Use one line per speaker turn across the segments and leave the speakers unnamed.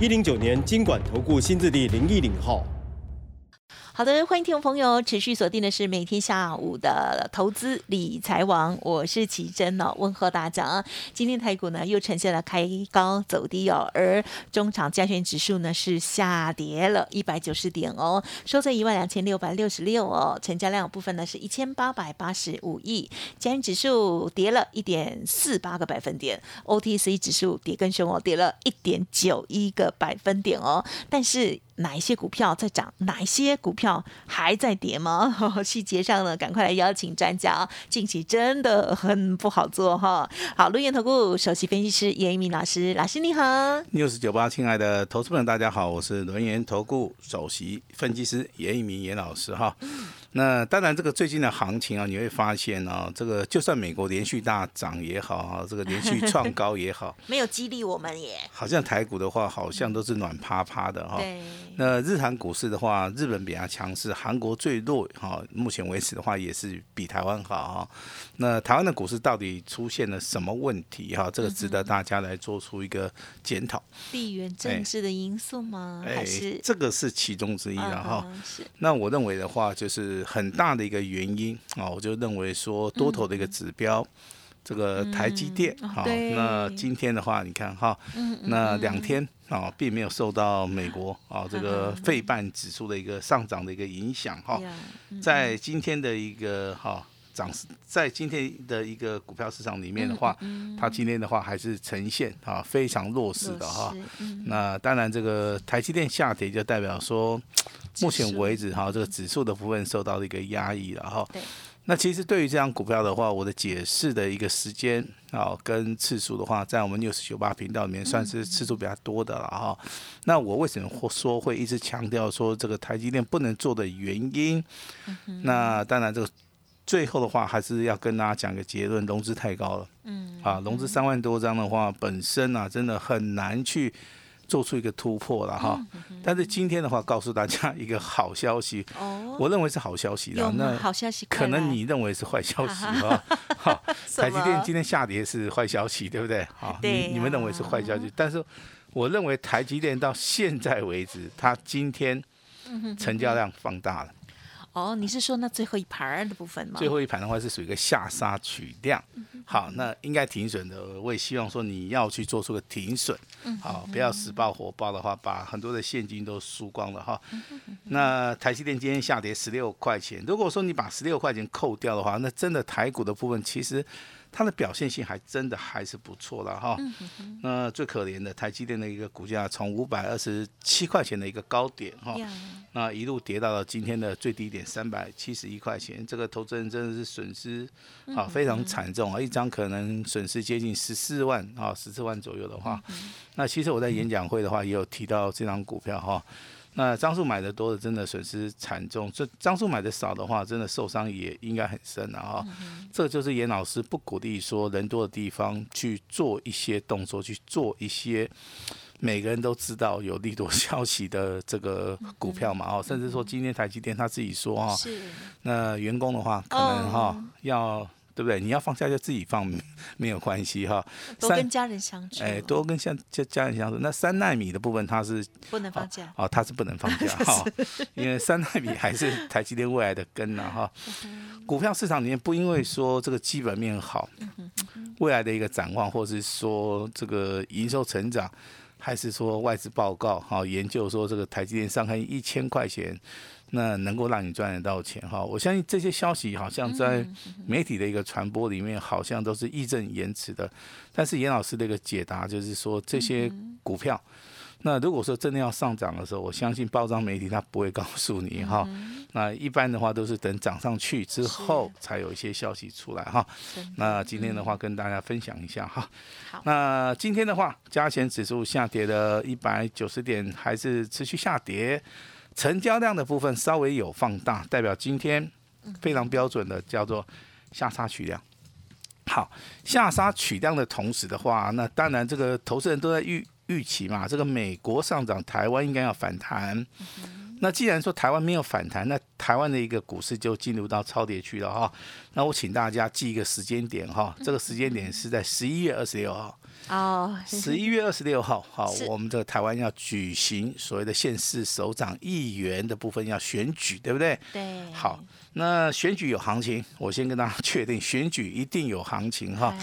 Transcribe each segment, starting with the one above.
一零九年经管投顾新字第零一零号。
好的，欢迎听众朋友持续锁定的是每天下午的投资理财网，我是奇珍哦，问候大家。今天台股呢又呈现了开高走低哦，而中场加权指数呢是下跌了一百九十点哦，收在一万两千六百六十六哦，成交量部分呢是一千八百八十五亿，加权指数跌了一点四八个百分点，OTC 指数跌更凶哦，跌了一点九一个百分点哦，但是。哪一些股票在涨？哪一些股票还在跌吗？细节上呢，赶快来邀请专家。近期真的很不好做哈。好，陆源投顾首席分析师严一鸣老师，老师你好。
news 九八，亲爱的投资朋友大家好，我是轮研投顾首席分析师严一鸣严老师哈。那当然，这个最近的行情啊，你会发现啊，这个就算美国连续大涨也好啊，这个连续创高也好，
没有激励我们耶。
好像台股的话，好像都是暖趴趴的哈。
对。
那日韩股市的话，日本比较强势，韩国最弱哈。目前为止的话，也是比台湾好哈。那台湾的股市到底出现了什么问题哈？这个值得大家来做出一个检讨。
地缘政治的因素吗？还是
这个是其中之一了哈。
是。
那我认为的话，就是很大的一个原因啊，我就认为说多头的一个指标。这个台积电，好，那今天的话，你看哈，那两天啊，并没有受到美国啊这个费半指数的一个上涨的一个影响哈，在今天的一个哈涨势，在今天的一个股票市场里面的话，它今天的话还是呈现啊非常弱势的哈。那当然，这个台积电下跌就代表说，目前为止哈这个指数的部分受到了一个压抑了哈。那其实对于这张股票的话，我的解释的一个时间啊，跟次数的话，在我们六十九八频道里面算是次数比较多的了哈。那我为什么会说会一直强调说这个台积电不能做的原因？那当然这个最后的话还是要跟大家讲个结论，融资太高了。嗯。啊，融资三万多张的话，本身啊真的很难去。做出一个突破了哈，但是今天的话，告诉大家一个好消息，我认为是好消息的。
那好消息，
可能你认为是坏消息哈。好，台积电今天下跌是坏消息，对不对？好，你你们认为是坏消息，但是我认为台积电到现在为止，它今天成交量放大了。
哦，你是说那最后一盘的部分吗？
最后一盘的话是属于一个下杀取量，好，那应该停损的，我也希望说你要去做出个停损，好，不要死爆火爆的话，把很多的现金都输光了哈。那台积电今天下跌十六块钱，如果说你把十六块钱扣掉的话，那真的台股的部分其实。它的表现性还真的还是不错了哈，那最可怜的台积电的一个股价从五百二十七块钱的一个高点哈，那一路跌到了今天的最低点三百七十一块钱，这个投资人真的是损失啊非常惨重啊，一张可能损失接近十四万啊十四万左右的话，那其实我在演讲会的话也有提到这张股票哈。那张数买的多的，真的损失惨重；这张数买的少的话，真的受伤也应该很深了哈。这就是严老师不鼓励说人多的地方去做一些动作，去做一些每个人都知道有利多消息的这个股票嘛。哦，甚至说今天台积电他自己说哈，那员工的话可能哈要。对不对？你要放假就自己放，没有关系哈。
多跟家人相处。
哎，多跟像家家人相处。那三纳米的部分它是
不能放假。
哦，它是不能放假 哈，因为三纳米还是台积电未来的根呢哈。股票市场里面不因为说这个基本面好，未来的一个展望，或是说这个营收成长，还是说外资报告哈研究说这个台积电上看一千块钱。那能够让你赚得到钱哈，我相信这些消息好像在媒体的一个传播里面，好像都是义正言辞的。但是严老师的一个解答就是说，这些股票那如果说真的要上涨的时候，我相信报章媒体它不会告诉你哈。那一般的话都是等涨上去之后才有一些消息出来哈。那今天的话跟大家分享一下哈。那今天的话，加权指数下跌了一百九十点，还是持续下跌。成交量的部分稍微有放大，代表今天非常标准的叫做下杀取量。好，下杀取量的同时的话，那当然这个投资人都在预预期嘛，这个美国上涨，台湾应该要反弹。那既然说台湾没有反弹，那台湾的一个股市就进入到超跌区了哈。那我请大家记一个时间点哈，这个时间点是在十一月二十六号。哦，十一月二十六号，好，我们这个台湾要举行所谓的县市首长议员的部分要选举，对不对？
对。
好，那选举有行情，我先跟大家确定，选举一定有行情哈。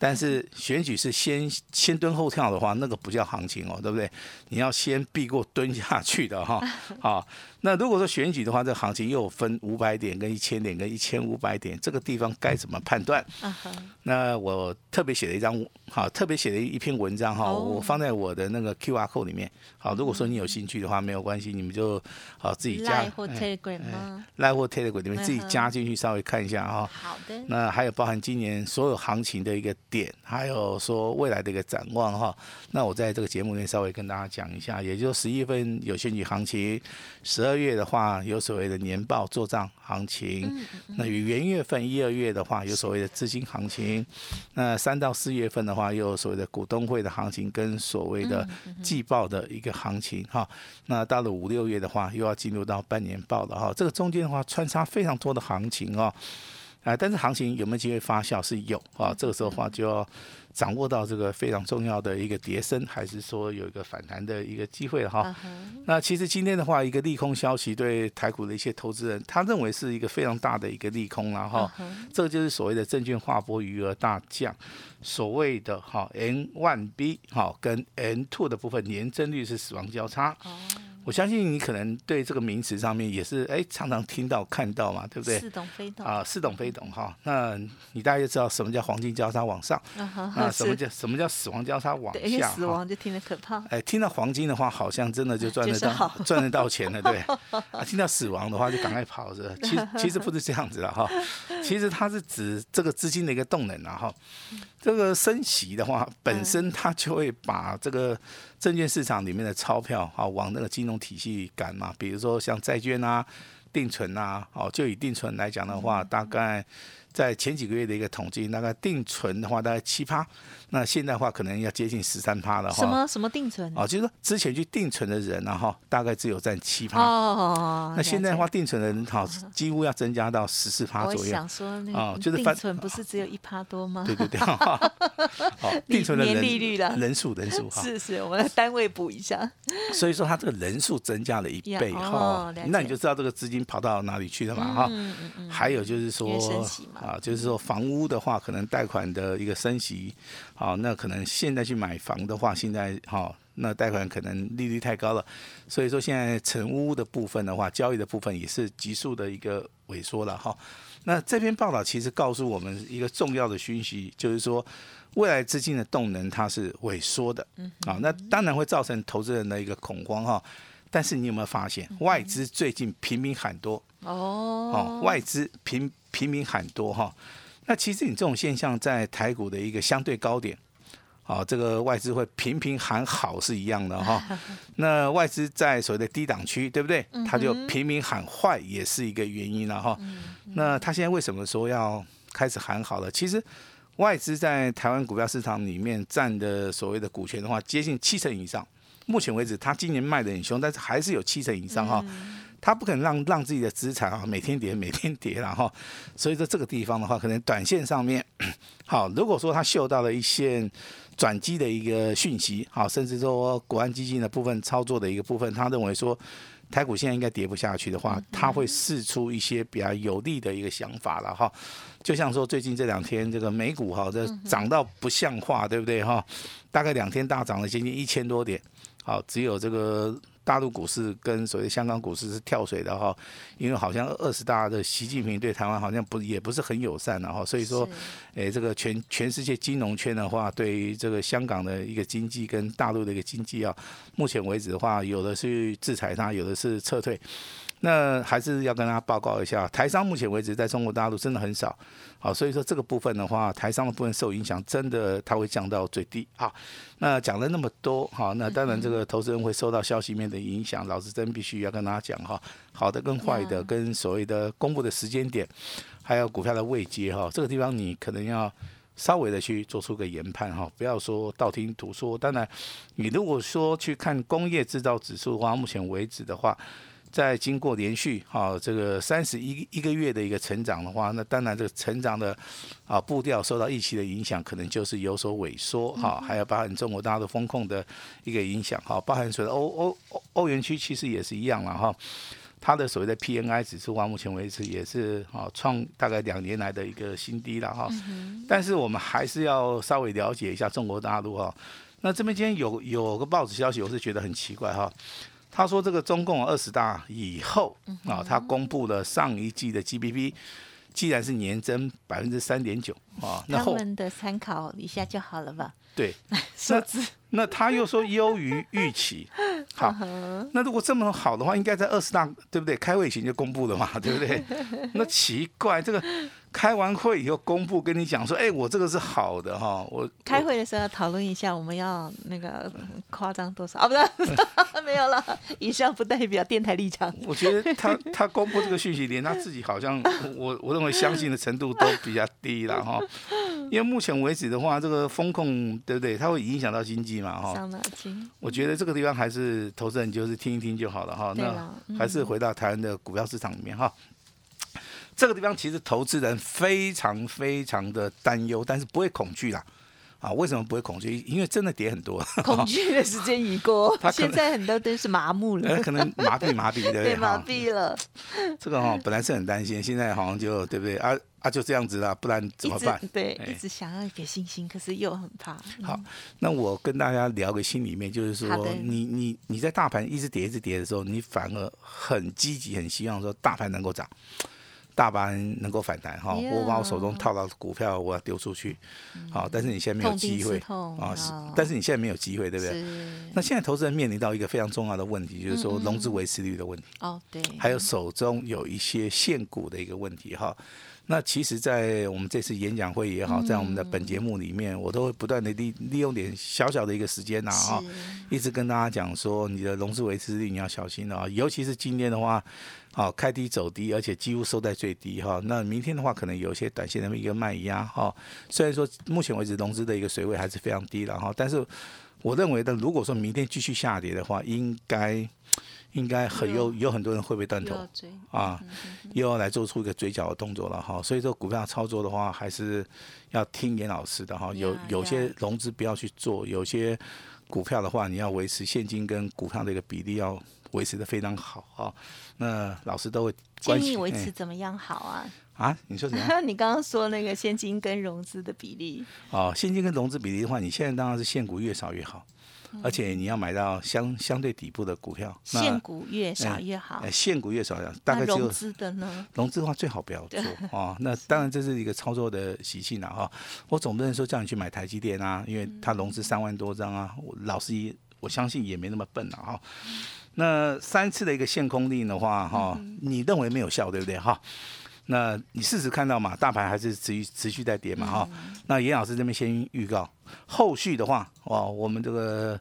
但是选举是先先蹲后跳的话，那个不叫行情哦，对不对？你要先避过蹲下去的哈。好，那如果说选举的话，这行情又分五百点跟一千点跟一千五百点，这个地方该怎么判断？那我特别写了一张，好，特别写了一篇文章哈，我放在我的那个 Q R code 里面。好，如果说你有兴趣的话，没有关系，你们就好自己加。
赖或 Telegram 吗？
赖或 Telegram 里面自己加进去，稍微看一下哈。
好的。
那还有包含今年所有行情的一个。点还有说未来的一个展望哈，那我在这个节目里面稍微跟大家讲一下，也就是十一月份有选举行情，十二月的话有所谓的年报做账行情，那与元月份一二月的话有所谓的资金行情，那三到四月份的话又有所谓的股东会的行情跟所谓的季报的一个行情哈，那到了五六月的话又要进入到半年报了哈，这个中间的话穿插非常多的行情哦。啊，但是行情有没有机会发酵是有啊，这个时候的话就要掌握到这个非常重要的一个叠升，还是说有一个反弹的一个机会了哈。那其实今天的话，一个利空消息对台股的一些投资人，他认为是一个非常大的一个利空了哈。这个就是所谓的证券划拨余额大降，所谓的哈 N one B 哈跟 N two 的部分年增率是死亡交叉。我相信你可能对这个名词上面也是哎常常听到看到嘛，对不对？
似懂非懂
啊，似懂非懂哈。那你大概就知道什么叫黄金交叉往上，啊，什么叫什么叫死亡交叉往下？
死亡就听得可怕。
哎，听到黄金的话，好像真的就赚得到赚得到钱了，对。啊，听到死亡的话，就赶快跑着。其实其实不是这样子的哈，其实它是指这个资金的一个动能啊哈。这个升息的话，本身它就会把这个证券市场里面的钞票啊往那个金融体系赶嘛，比如说像债券啊、定存啊，哦，就以定存来讲的话，大概。在前几个月的一个统计，大概定存的话大概七趴，那现在的话可能要接近十三趴了哈。
什么什么定存？
哦，就是说之前去定存的人然后，大概只有占七趴。哦。那现在的话，定存的人好，几乎要增加到十四趴左右。我
想说，哦，就是定存不是只有一趴多吗？
对对对。哦，定存的人
利率了
人数人数哈。
是是，我们来单位补一下。
所以说，他这个人数增加了一倍哈，那你就知道这个资金跑到哪里去了嘛哈。还有就是说。啊，就是说房屋的话，可能贷款的一个升息，好，那可能现在去买房的话，现在好，那贷款可能利率太高了，所以说现在成屋的部分的话，交易的部分也是急速的一个萎缩了哈。那这篇报道其实告诉我们一个重要的讯息，就是说未来资金的动能它是萎缩的，啊，那当然会造成投资人的一个恐慌哈。但是你有没有发现，外资最近频频喊多哦，哦，外资频频频喊多哈。那其实你这种现象在台股的一个相对高点，啊，这个外资会频频喊好是一样的哈。那外资在所谓的低档区，对不对？他就频频喊坏，也是一个原因了哈。那他现在为什么说要开始喊好了？其实外资在台湾股票市场里面占的所谓的股权的话，接近七成以上。目前为止，它今年卖的很凶，但是还是有七成以上哈。他不可能让让自己的资产啊每天跌每天跌然后，所以说这个地方的话，可能短线上面 好，如果说他嗅到了一线转机的一个讯息，好，甚至说国安基金的部分操作的一个部分，他认为说台股现在应该跌不下去的话，他会试出一些比较有利的一个想法了哈。就像说最近这两天这个美股哈，这涨到不像话，对不对哈？大概两天大涨了接近一千多点，好，只有这个。大陆股市跟所谓香港股市是跳水的哈，因为好像二十大的习近平对台湾好像不也不是很友善的哈，所以说，诶，这个全全世界金融圈的话，对于这个香港的一个经济跟大陆的一个经济啊，目前为止的话，有的是制裁它，有的是撤退。那还是要跟大家报告一下，台商目前为止在中国大陆真的很少，好，所以说这个部分的话，台商的部分受影响，真的它会降到最低。好，那讲了那么多，好，那当然这个投资人会受到消息面的影响，老师真必须要跟大家讲哈，好的跟坏的，跟所谓的公布的时间点，还有股票的位阶哈，这个地方你可能要稍微的去做出个研判哈，不要说道听途说。当然，你如果说去看工业制造指数的话，目前为止的话。在经过连续哈这个三十一一个月的一个成长的话，那当然这个成长的啊步调受到疫情的影响，可能就是有所萎缩哈，还有包含中国大陆风控的一个影响哈，包含所谓欧欧欧欧元区其实也是一样了哈，它的所谓的 PNI 指数，到目前为止也是啊创大概两年来的一个新低了哈，但是我们还是要稍微了解一下中国大陆哈，那这边今天有有个报纸消息，我是觉得很奇怪哈。他说：“这个中共二十大以后啊，他公布了上一季的 GDP，既然是年增百分之三点九啊，
那他们的参考一下就好了吧？
对，
数字。
那他又说优于预期，好，那如果这么好的话，应该在二十大对不对？开会前就公布了嘛，对不对？那奇怪这个。”开完会以后公布跟你讲说，哎，我这个是好的哈，我
开会的时候要讨论一下，我们要那个夸张多少啊？不是，没有了。以上不代表电台立场。
我觉得他 他公布这个讯息，连他自己好像我我认为相信的程度都比较低了哈。因为目前为止的话，这个风控对不对？它会影响到经济嘛哈。
伤脑筋。
我觉得这个地方还是投资人就是听一听就好了哈。那还是回到台湾的股票市场里面哈。这个地方其实投资人非常非常的担忧，但是不会恐惧啦。啊，为什么不会恐惧？因为真的跌很多。
恐惧的时间已过，现在很多都是麻木了。
可能麻痹麻痹对不对？
麻痹了。
这个哈本来是很担心，现在好像就对不对？啊啊就这样子啦，不然怎么办？
对，一直想要一点信心，可是又很怕。
好，那我跟大家聊个心里面，就是说，你你你在大盘一直跌一直跌的时候，你反而很积极，很希望说大盘能够涨。大盘能够反弹哈，我把我手中套到股票，我要丢出去，好，但是你现在没有机会
啊，
是，但是你现在没有机会，对不对？那现在投资人面临到一个非常重要的问题，就是说融资维持率的问题。
哦，对。
还有手中有一些现股的一个问题哈。那其实，在我们这次演讲会也好，在我们的本节目里面，我都会不断的利利用点小小的一个时间呐啊，一直跟大家讲说，你的融资维持率你要小心了啊，尤其是今天的话。好，开低走低，而且几乎收在最低哈。那明天的话，可能有一些短线的一个卖压哈。虽然说目前为止融资的一个水位还是非常低了哈，但是我认为的，如果说明天继续下跌的话，应该应该很有有很多人会被断头啊，又要来做出一个嘴角的动作了哈。所以说股票操作的话，还是要听严老师的哈。有有些融资不要去做，有些股票的话，你要维持现金跟股票的一个比例要。维持的非常好哈，那老师都会
建议维持怎么样好啊？
啊，你说什么？
你刚刚说那个现金跟融资的比例
哦，现金跟融资比例的话，你现在当然是现股越少越好，而且你要买到相相对底部的股票，
现股越少越好，
现股越少，大概
融资的呢？
融资的话最好不要做啊。那当然这是一个操作的习性了哈。我总不能说叫你去买台积电啊，因为它融资三万多张啊，老师也我相信也没那么笨了哈。那三次的一个限空令的话，哈，你认为没有效，对不对？哈，那你事实看到嘛，大盘还是持续持续在跌嘛，哈。那严老师这边先预告，后续的话，哇，我们这个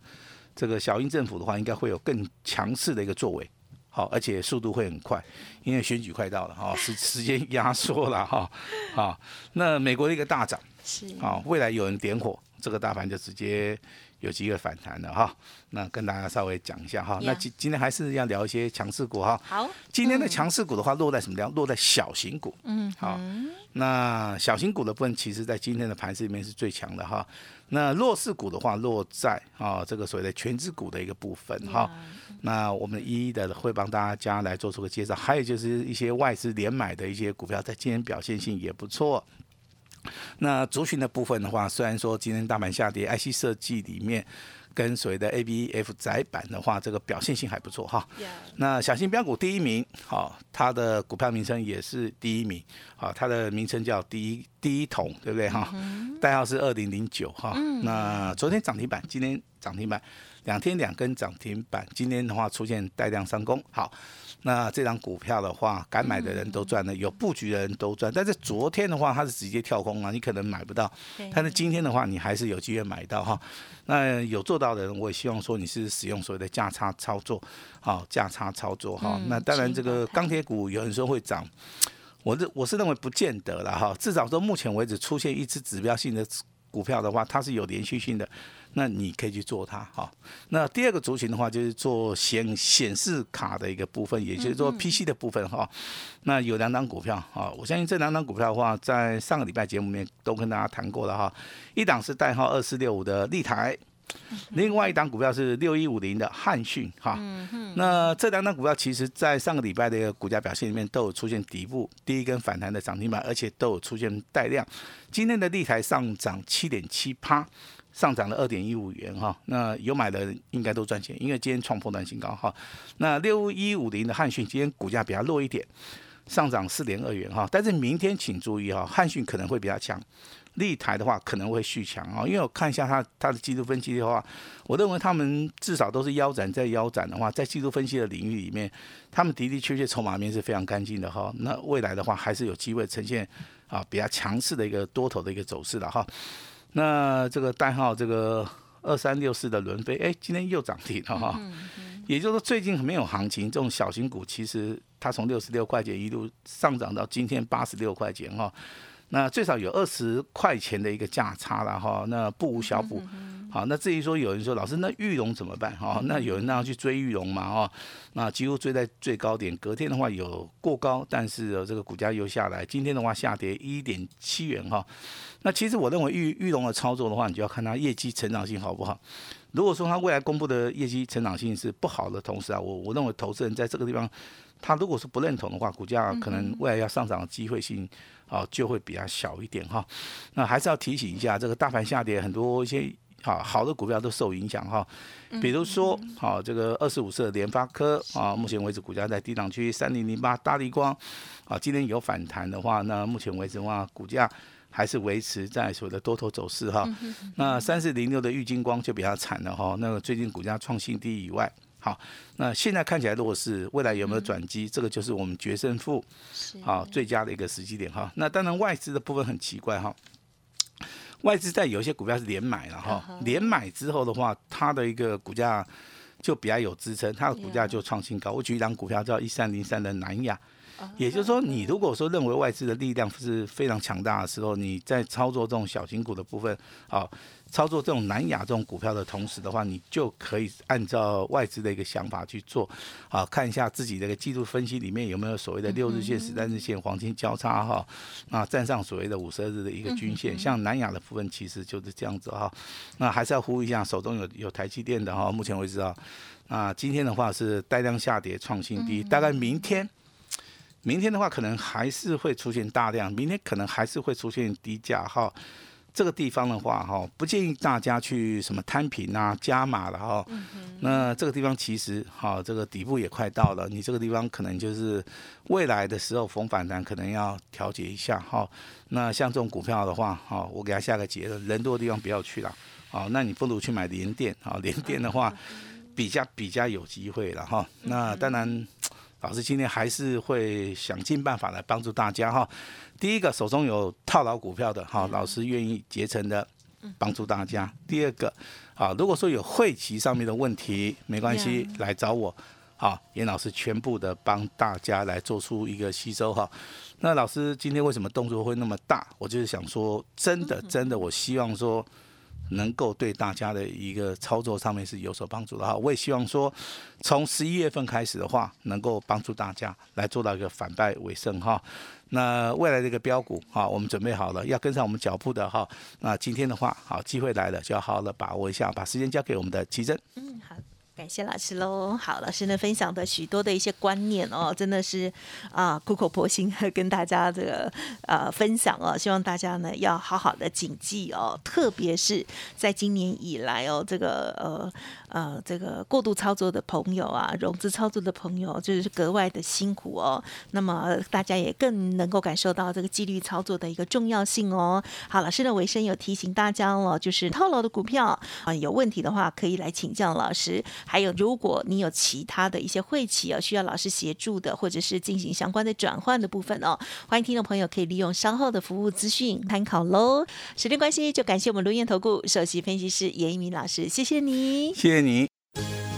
这个小英政府的话，应该会有更强势的一个作为，好，而且速度会很快，因为选举快到了，哈，时时间压缩了，哈，好，那美国的一个大涨，
是，
啊，未来有人点火，这个大盘就直接有机会反弹的哈。那跟大家稍微讲一下哈。那今今天还是要聊一些强势股哈。
好，
今天的强势股的话，落在什么地方？落在小型股。
嗯，
好。那小型股的部分，其实在今天的盘市里面是最强的哈。那弱势股的话，落在啊这个所谓的全资股的一个部分哈。那我们一一的会帮大家来做出个介绍。还有就是一些外资连买的一些股票，在今天表现性也不错。那族群的部分的话，虽然说今天大盘下跌，IC 设计里面跟所谓的 ABF 窄板的话，这个表现性还不错哈。那小型标股第一名，好，它的股票名称也是第一名，好，它的名称叫第一第一桶，对不对哈？代号是二零零九哈。那昨天涨停板，今天涨停板，两天两根涨停板，今天的话出现带量上攻，好。那这张股票的话，敢买的人都赚了，有布局的人都赚。但是昨天的话，它是直接跳空了，你可能买不到。但是今天的话，你还是有机会买到哈。那有做到的人，我也希望说你是使用所谓的价差操作，好价差操作哈。那当然，这个钢铁股有人说会涨，我这我是认为不见得了哈。至少说目前为止出现一只指标性的股票的话，它是有连续性的。那你可以去做它哈。那第二个族群的话，就是做显显示卡的一个部分，也就是说 PC 的部分哈。那有两档股票啊，我相信这两档股票的话，在上个礼拜节目里面都跟大家谈过了哈。一档是代号二四六五的立台，另外一档股票是六一五零的汉讯哈。那这两档股票其实在上个礼拜的一个股价表现里面都有出现底部第一根反弹的涨停板，而且都有出现带量。今天的立台上涨七点七趴。上涨了二点一五元哈，那有买的应该都赚钱，因为今天创破断新高哈。那六一五零的汉讯今天股价比较弱一点，上涨四点二元哈。但是明天请注意哈，汉讯可能会比较强，立台的话可能会续强啊。因为我看一下它它的季度分析的话，我认为他们至少都是腰斩在腰斩的话，在季度分析的领域里面，他们的的确确筹码面是非常干净的哈。那未来的话还是有机会呈现啊比较强势的一个多头的一个走势的哈。那这个代号这个二三六四的轮飞，哎，今天又涨停了哈。也就是说，最近没有行情，这种小型股其实它从六十六块钱一路上涨到今天八十六块钱哈。那最少有二十块钱的一个价差了哈。那不无小补。好，那至于说有人说老师，那玉龙怎么办哈？那有人那样去追玉龙嘛哈？那几乎追在最高点，隔天的话有过高，但是这个股价又下来，今天的话下跌一点七元哈。那其实我认为玉玉龙的操作的话，你就要看它业绩成长性好不好。如果说它未来公布的业绩成长性是不好的同时啊，我我认为投资人在这个地方，他如果是不认同的话，股价可能未来要上涨的机会性啊就会比较小一点哈。那还是要提醒一下，这个大盘下跌，很多一些好好的股票都受影响哈。比如说，好这个二十五色联发科啊，目前为止股价在低档区三零零八，大力光啊，今天有反弹的话，那目前为止的话，股价。还是维持在所谓的多头走势哈，那三四零六的玉金光就比较惨了哈，那个最近股价创新低以外，好，那现在看起来如果是，未来有没有转机？这个就是我们决胜负，好最佳的一个时机点哈。那当然外资的部分很奇怪哈，外资在有些股票是连买了哈，连买之后的话，它的一个股价就比较有支撑，它的股价就创新高。我举一张股票叫一三零三的南亚。也就是说，你如果说认为外资的力量是非常强大的时候，你在操作这种小型股的部分，啊，操作这种南亚这种股票的同时的话，你就可以按照外资的一个想法去做，啊，看一下自己的一个技术分析里面有没有所谓的六日线、十三日线黄金交叉哈，啊，站上所谓的五十二日的一个均线，像南亚的部分其实就是这样子哈。那还是要呼吁一下，手中有有台积电的哈，目前为止啊，啊，今天的话是带量下跌创新低，大概明天。明天的话，可能还是会出现大量，明天可能还是会出现低价哈。这个地方的话哈，不建议大家去什么摊平啊、加码了哈。那这个地方其实哈，这个底部也快到了，你这个地方可能就是未来的时候逢反弹可能要调节一下哈。那像这种股票的话哈，我给他下个结论，人多的地方不要去了。好，那你不如去买联电啊，联电的话比较比较有机会了哈。那当然。老师今天还是会想尽办法来帮助大家哈。第一个，手中有套牢股票的哈，老师愿意竭诚的帮助大家。第二个，啊，如果说有会期上面的问题，没关系，来找我，好，严老师全部的帮大家来做出一个吸收哈。那老师今天为什么动作会那么大？我就是想说，真的真的，我希望说能够对大家的一个操作上面是有所帮助的哈。我也希望说，从十一月份开始的话，能够帮助大家来做到一个反败为胜哈。那未来的一个标股哈，我们准备好了，要跟上我们脚步的哈。那今天的话，好机会来了，就要好好的把握一下，把时间交给我们的奇珍。
嗯，好。感谢老师喽。好，老师呢分享的许多的一些观念哦，真的是啊苦口婆心跟大家这个呃分享哦。希望大家呢要好好的谨记哦，特别是在今年以来哦，这个呃呃这个过度操作的朋友啊，融资操作的朋友就是格外的辛苦哦。那么大家也更能够感受到这个纪律操作的一个重要性哦。好，老师的尾声有提醒大家了，就是套牢的股票啊有问题的话，可以来请教老师。还有，如果你有其他的一些会企啊，需要老师协助的，或者是进行相关的转换的部分哦，欢迎听众朋友可以利用稍后的服务资讯参考喽。时间关系，就感谢我们卢燕投顾首席分析师严一鸣老师，谢谢你，
谢谢你。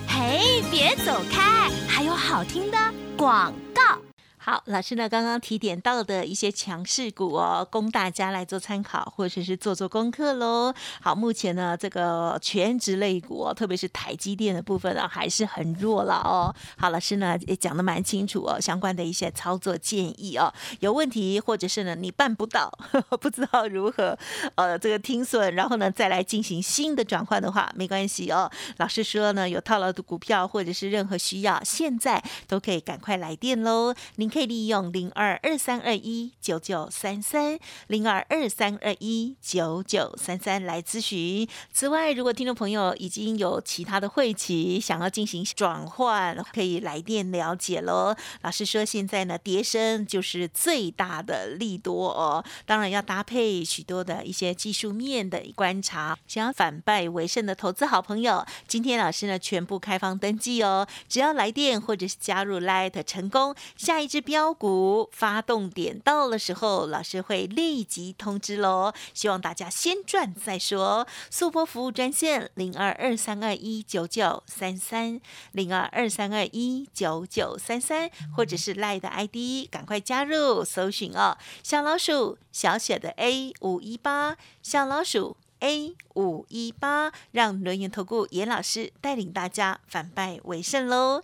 嘿，别走开，还有好听的广告。
好，老师呢刚刚提点到的一些强势股哦，供大家来做参考，或者是做做功课喽。好，目前呢这个全职类股哦，特别是台积电的部分啊，还是很弱了哦。好，老师呢也讲的蛮清楚哦，相关的一些操作建议哦，有问题或者是呢你办不到，不知道如何呃这个听损，然后呢再来进行新的转换的话，没关系哦。老师说呢，有套牢的股票或者是任何需要，现在都可以赶快来电喽。您。可以可以利用零二二三二一九九三三零二二三二一九九三三来咨询。此外，如果听众朋友已经有其他的会期想要进行转换，可以来电了解喽。老师说，现在呢，跌升就是最大的利多哦，当然要搭配许多的一些技术面的观察。想要反败为胜的投资好朋友，今天老师呢全部开放登记哦，只要来电或者是加入 Light 成功，下一支。标股发动点到的时候，老师会立即通知喽。希望大家先赚再说。速播服务专线零二二三二一九九三三零二二三二一九九三三，或者是赖的 ID，赶快加入搜寻哦。小老鼠小写的 A 五一八，小老鼠 A 五一八，让轮研投顾严老师带领大家反败为胜喽。